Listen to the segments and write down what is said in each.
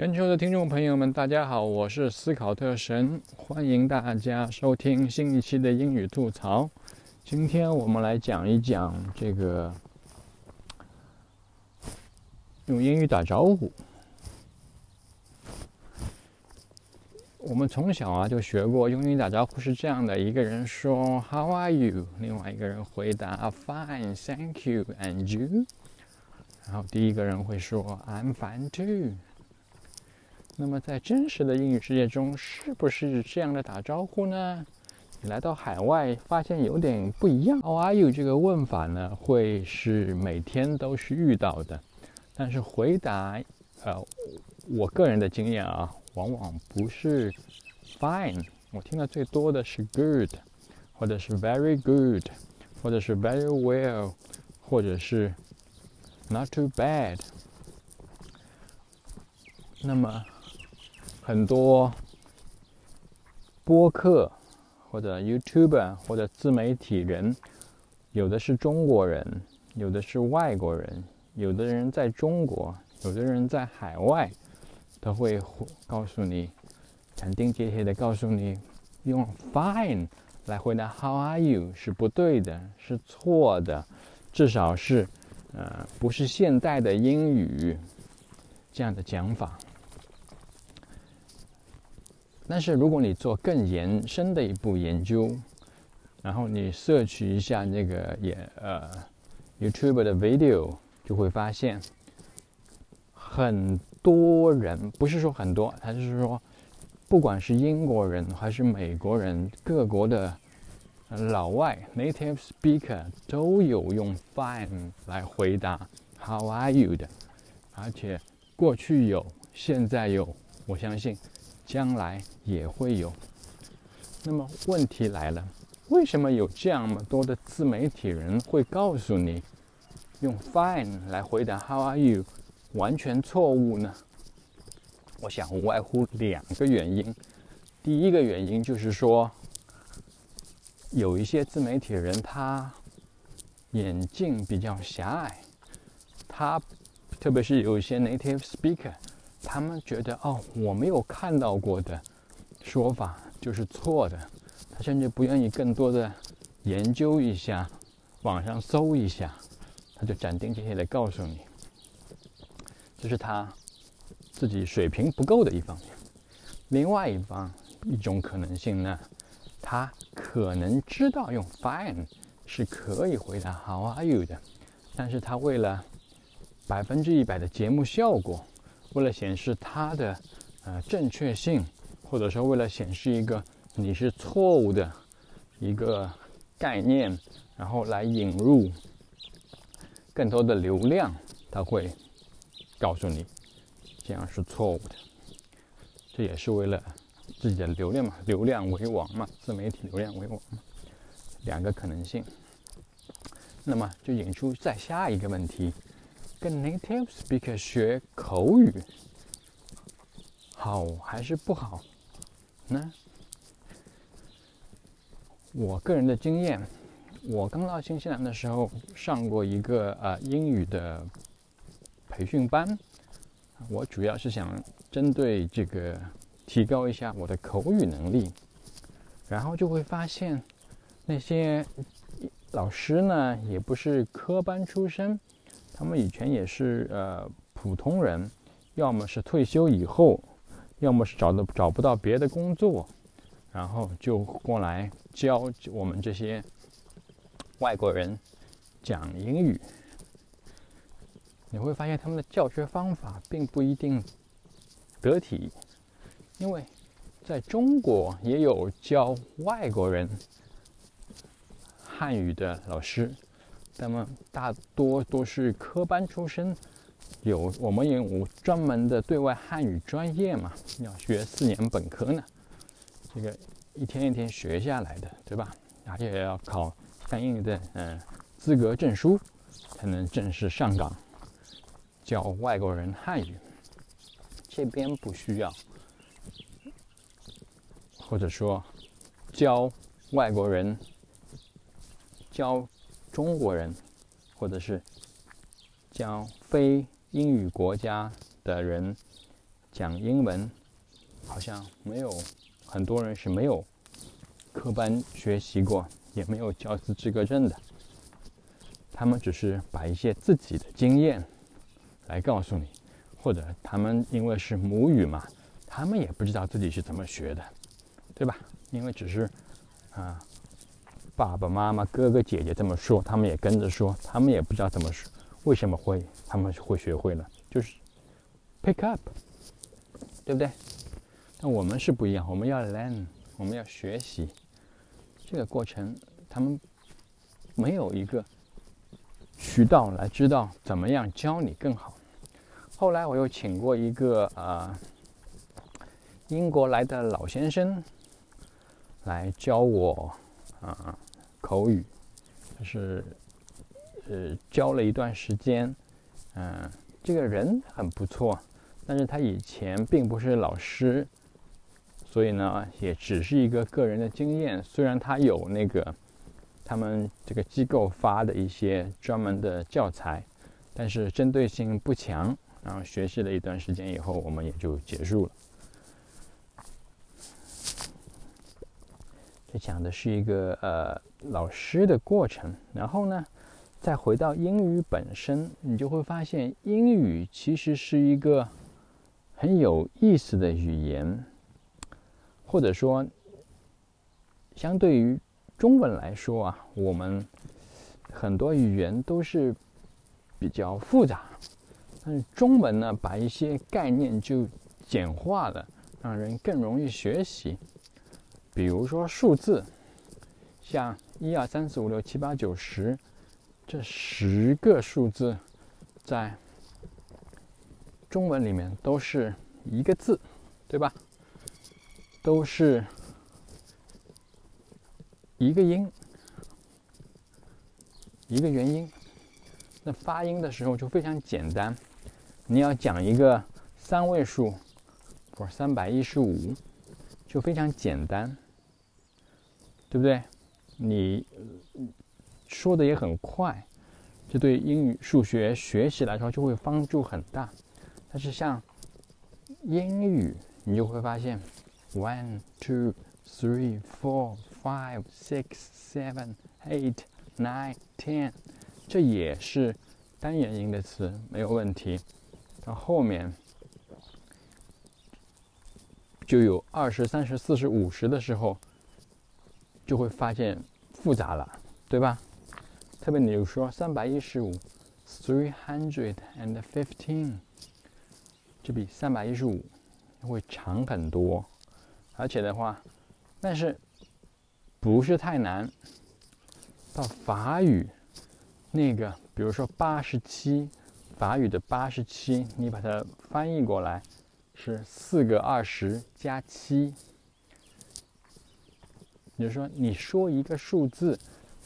全球的听众朋友们，大家好，我是斯考特神，欢迎大家收听新一期的英语吐槽。今天我们来讲一讲这个用英语打招呼。我们从小啊就学过用英语打招呼是这样的：一个人说 “How are you”，另外一个人回答 “Fine, thank you, and you”，然后第一个人会说 “I'm fine too”。那么，在真实的英语世界中，是不是这样的打招呼呢？你来到海外，发现有点不一样。How are you？这个问法呢，会是每天都是遇到的，但是回答，呃，我个人的经验啊，往往不是 fine。我听的最多的是 good，或者是 very good，或者是 very well，或者是 not too bad。那么。很多播客或者 YouTuber 或者自媒体人，有的是中国人，有的是外国人，有的人在中国，有的人在海外，都会告诉你，斩钉截铁的告诉你，用 Fine 来回答 How are you 是不对的，是错的，至少是呃不是现代的英语这样的讲法。但是如果你做更延伸的一步研究，然后你摄取一下那个也呃 YouTube 的 video，就会发现很多人不是说很多，他就是说，不管是英国人还是美国人，各国的老外 native speaker 都有用 Fine 来回答 How are you 的，而且过去有，现在有，我相信。将来也会有。那么问题来了，为什么有这么多的自媒体人会告诉你用 “fine” 来回答 “How are you” 完全错误呢？我想无外乎两个原因。第一个原因就是说，有一些自媒体人他眼镜比较狭隘，他特别是有一些 native speaker。他们觉得哦，我没有看到过的说法就是错的，他甚至不愿意更多的研究一下，网上搜一下，他就斩钉截铁的告诉你，这是他自己水平不够的一方面。另外一方一种可能性呢，他可能知道用 fine 是可以回答 how are you 的，但是他为了百分之一百的节目效果。为了显示它的呃正确性，或者说为了显示一个你是错误的一个概念，然后来引入更多的流量，他会告诉你这样是错误的。这也是为了自己的流量嘛，流量为王嘛，自媒体流量为王嘛，两个可能性。那么就引出再下一个问题。跟 native speaker 学口语好还是不好呢？我个人的经验，我刚到新西兰的时候上过一个呃英语的培训班，我主要是想针对这个提高一下我的口语能力，然后就会发现那些老师呢也不是科班出身。他们以前也是呃普通人，要么是退休以后，要么是找的找不到别的工作，然后就过来教我们这些外国人讲英语。你会发现他们的教学方法并不一定得体，因为在中国也有教外国人汉语的老师。他们大多都是科班出身，有我们也有专门的对外汉语专业嘛，要学四年本科呢，这个一天一天学下来的，对吧？而且要考相应的嗯资格证书，才能正式上岗教外国人汉语。这边不需要，或者说教外国人教。中国人，或者是教非英语国家的人讲英文，好像没有很多人是没有科班学习过，也没有教师资格证的。他们只是把一些自己的经验来告诉你，或者他们因为是母语嘛，他们也不知道自己是怎么学的，对吧？因为只是啊，爸爸妈妈、哥哥姐姐这么说，他们也跟着说，他们也不知道怎么说，为什么会他们会学会了，就是 pick up，对不对？那我们是不一样，我们要 learn，我们要学习，这个过程他们没有一个。渠道来知道怎么样教你更好。后来我又请过一个呃英国来的老先生来教我啊口语，就是呃教了一段时间，嗯，这个人很不错，但是他以前并不是老师，所以呢也只是一个个人的经验。虽然他有那个。他们这个机构发的一些专门的教材，但是针对性不强。然后学习了一段时间以后，我们也就结束了。这讲的是一个呃老师的过程。然后呢，再回到英语本身，你就会发现英语其实是一个很有意思的语言，或者说，相对于。中文来说啊，我们很多语言都是比较复杂，但是中文呢，把一些概念就简化了，让人更容易学习。比如说数字，像一二三四五六七八九十这十个数字，在中文里面都是一个字，对吧？都是。一个音，一个元音，那发音的时候就非常简单。你要讲一个三位数，或三百一十五，就非常简单，对不对？你说的也很快，这对英语、数学学习来说就会帮助很大。但是像英语，你就会发现，one two three four。Five, six, seven, eight, nine, ten，这也是单元音的词，没有问题。到后面就有二十三十四十五十的时候，就会发现复杂了，对吧？特别你说三百一十五，three hundred and fifteen，这比三百一十五会长很多，而且的话，但是。不是太难。到法语，那个，比如说八十七，法语的八十七，你把它翻译过来，是四个二十加七。也就是说，你说一个数字，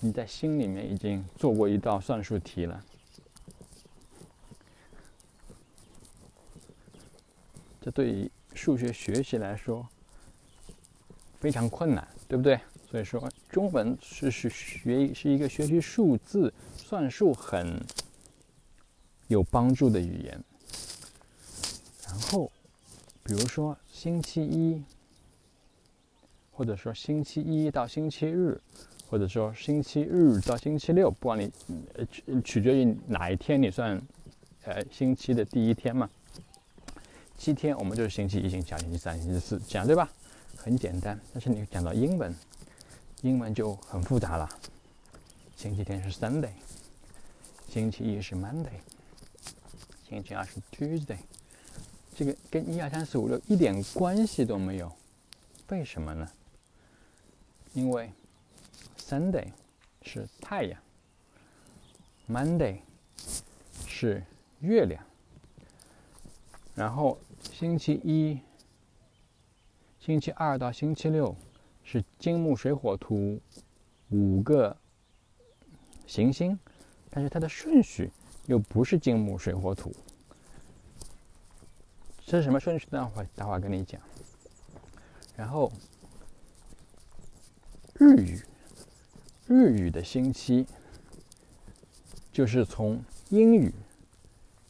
你在心里面已经做过一道算术题了。这对于数学学习来说非常困难，对不对？所以说，中文是是学是一个学习数字、算术很有帮助的语言。然后，比如说星期一，或者说星期一到星期日，或者说星期日到星期六，不管你取取决于哪一天你算呃星期的第一天嘛。七天我们就是星期一、星期二、星期三、星期四，这样对吧？很简单。但是你讲到英文。英文就很复杂了。星期天是 Sunday，星期一是 Monday，星期二是 Tuesday。这个跟一二三四五六一点关系都没有。为什么呢？因为 Sunday 是太阳，Monday 是月亮，然后星期一、星期二到星期六。是金木水火土五个行星，但是它的顺序又不是金木水火土。这是什么顺序呢？我待会跟你讲。然后日语，日语的星期就是从英语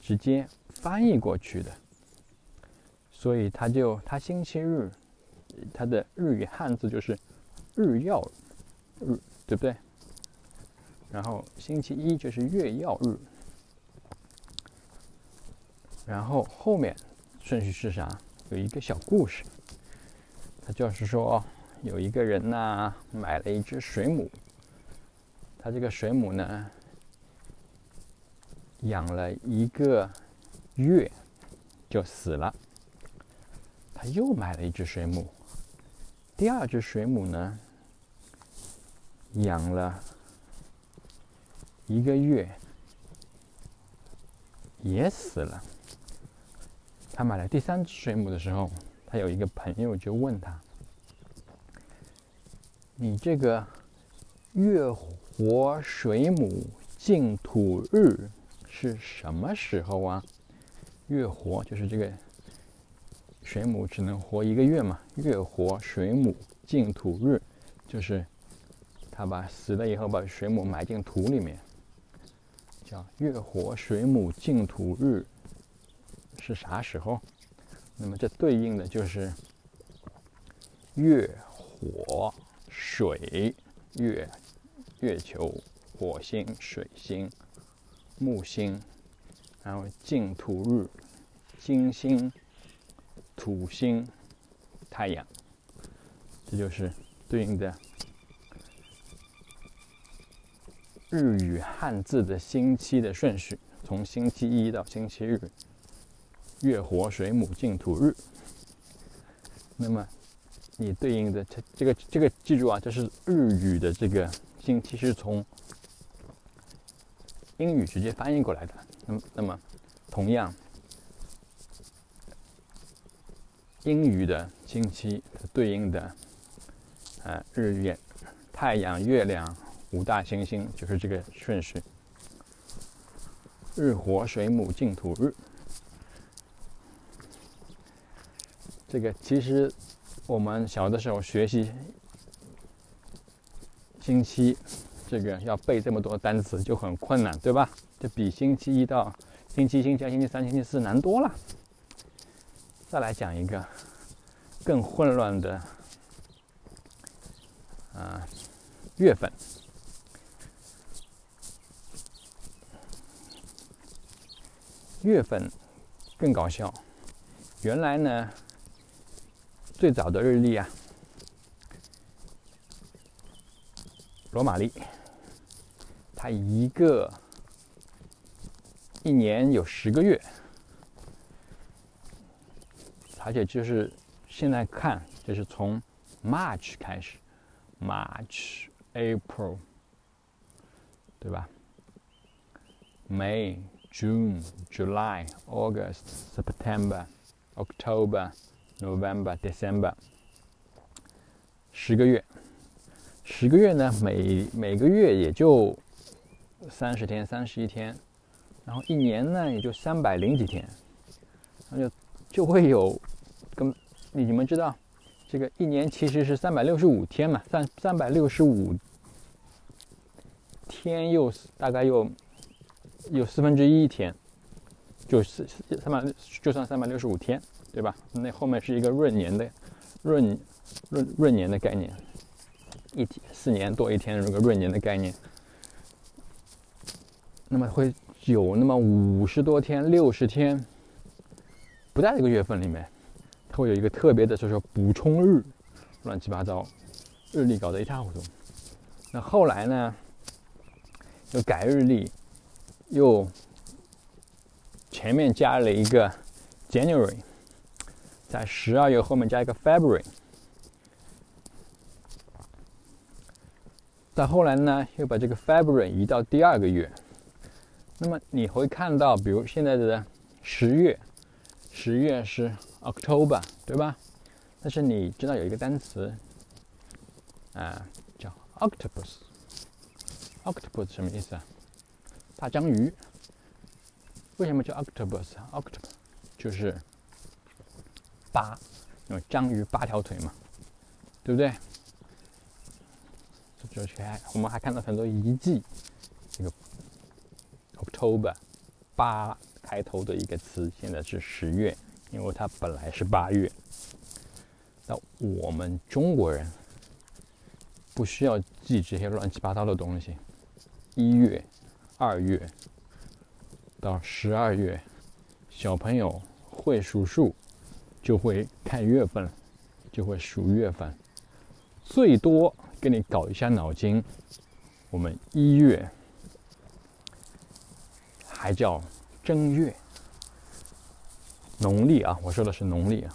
直接翻译过去的，所以他就他星期日，他的日语汉字就是日曜日，对不对？然后星期一就是月曜日，然后后面顺序是啥？有一个小故事，他就是说有一个人呢买了一只水母，他这个水母呢养了一个月就死了，他又买了一只水母，第二只水母呢养了。一个月也死了。他买了第三只水母的时候，他有一个朋友就问他：“你这个月活水母净土日是什么时候啊？”月活就是这个水母只能活一个月嘛。月活水母净土日就是他把死了以后把水母埋进土里面。叫月活水母净土日是啥时候？那么这对应的就是月火水月月球、火星、水星、木星，然后净土日金星、土星、太阳，这就是对应的。日语汉字的星期的顺序，从星期一到星期日，月火水母净土日。那么，你对应的这这个这个记住啊，这是日语的这个星期是从英语直接翻译过来的。那么，那么同样，英语的星期对应的呃日月太阳月亮。五大行星就是这个顺序：日、火、水、母、净、土、日。这个其实我们小的时候学习星期，这个要背这么多单词就很困难，对吧？这比星期一到星期星期二、星期三、星期四难多了。再来讲一个更混乱的啊月份。月份更搞笑。原来呢，最早的日历啊，罗马历，它一个一年有十个月，而且就是现在看，就是从 March 开始，March、April，对吧？May。June, July, August, September, October, November, December，十个月，十个月呢，每每个月也就三十天、三十一天，然后一年呢也就三百零几天，那就就会有，跟你们知道，这个一年其实是三百六十五天嘛，三三百六十五天又大概又。有四分之一天，就是三百，就算三百六十五天，对吧？那后面是一个闰年的闰闰闰年的概念，一天四年多一天这个闰年的概念，那么会有那么五十多天、六十天不在这个月份里面，它会有一个特别的，就是说补充日，乱七八糟，日历搞得一塌糊涂。那后来呢，又改日历。又前面加了一个 January，在十二月后面加一个 February，再后来呢，又把这个 February 移到第二个月。那么你会看到，比如现在的十月，十月是 October，对吧？但是你知道有一个单词啊，叫 Octopus，Octopus 什么意思啊？大章鱼，为什么叫 octopus？octopus 就是八，因为章鱼八条腿嘛，对不对？就还我们还看到很多遗迹，这个 October 八开头的一个词，现在是十月因为它本来是八月。那我们中国人不需要记这些乱七八糟的东西。一月、二月到十二月，小朋友会数数，就会看月份，就会数月份。最多给你搞一下脑筋。我们一月还叫正月，农历啊，我说的是农历啊。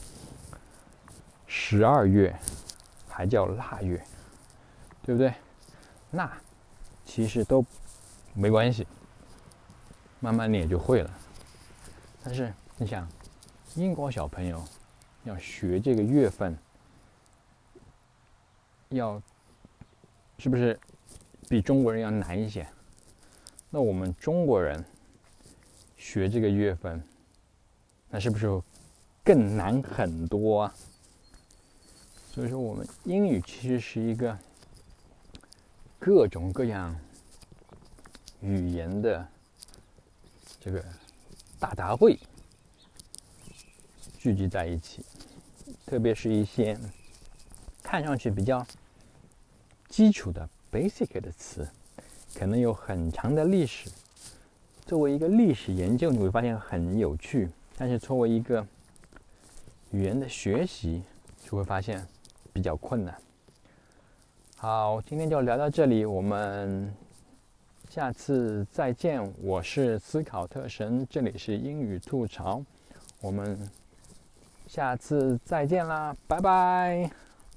十二月还叫腊月，对不对？那其实都没关系，慢慢你也就会了。但是你想，英国小朋友要学这个月份，要是不是？比中国人要难一些，那我们中国人学这个月份，那是不是更难很多啊？所以说，我们英语其实是一个各种各样语言的这个大杂烩聚集在一起，特别是一些看上去比较基础的。basic 的词可能有很长的历史，作为一个历史研究，你会发现很有趣；但是作为一个语言的学习，就会发现比较困难。好，今天就聊到这里，我们下次再见。我是思考特神，这里是英语吐槽，我们下次再见啦，拜拜。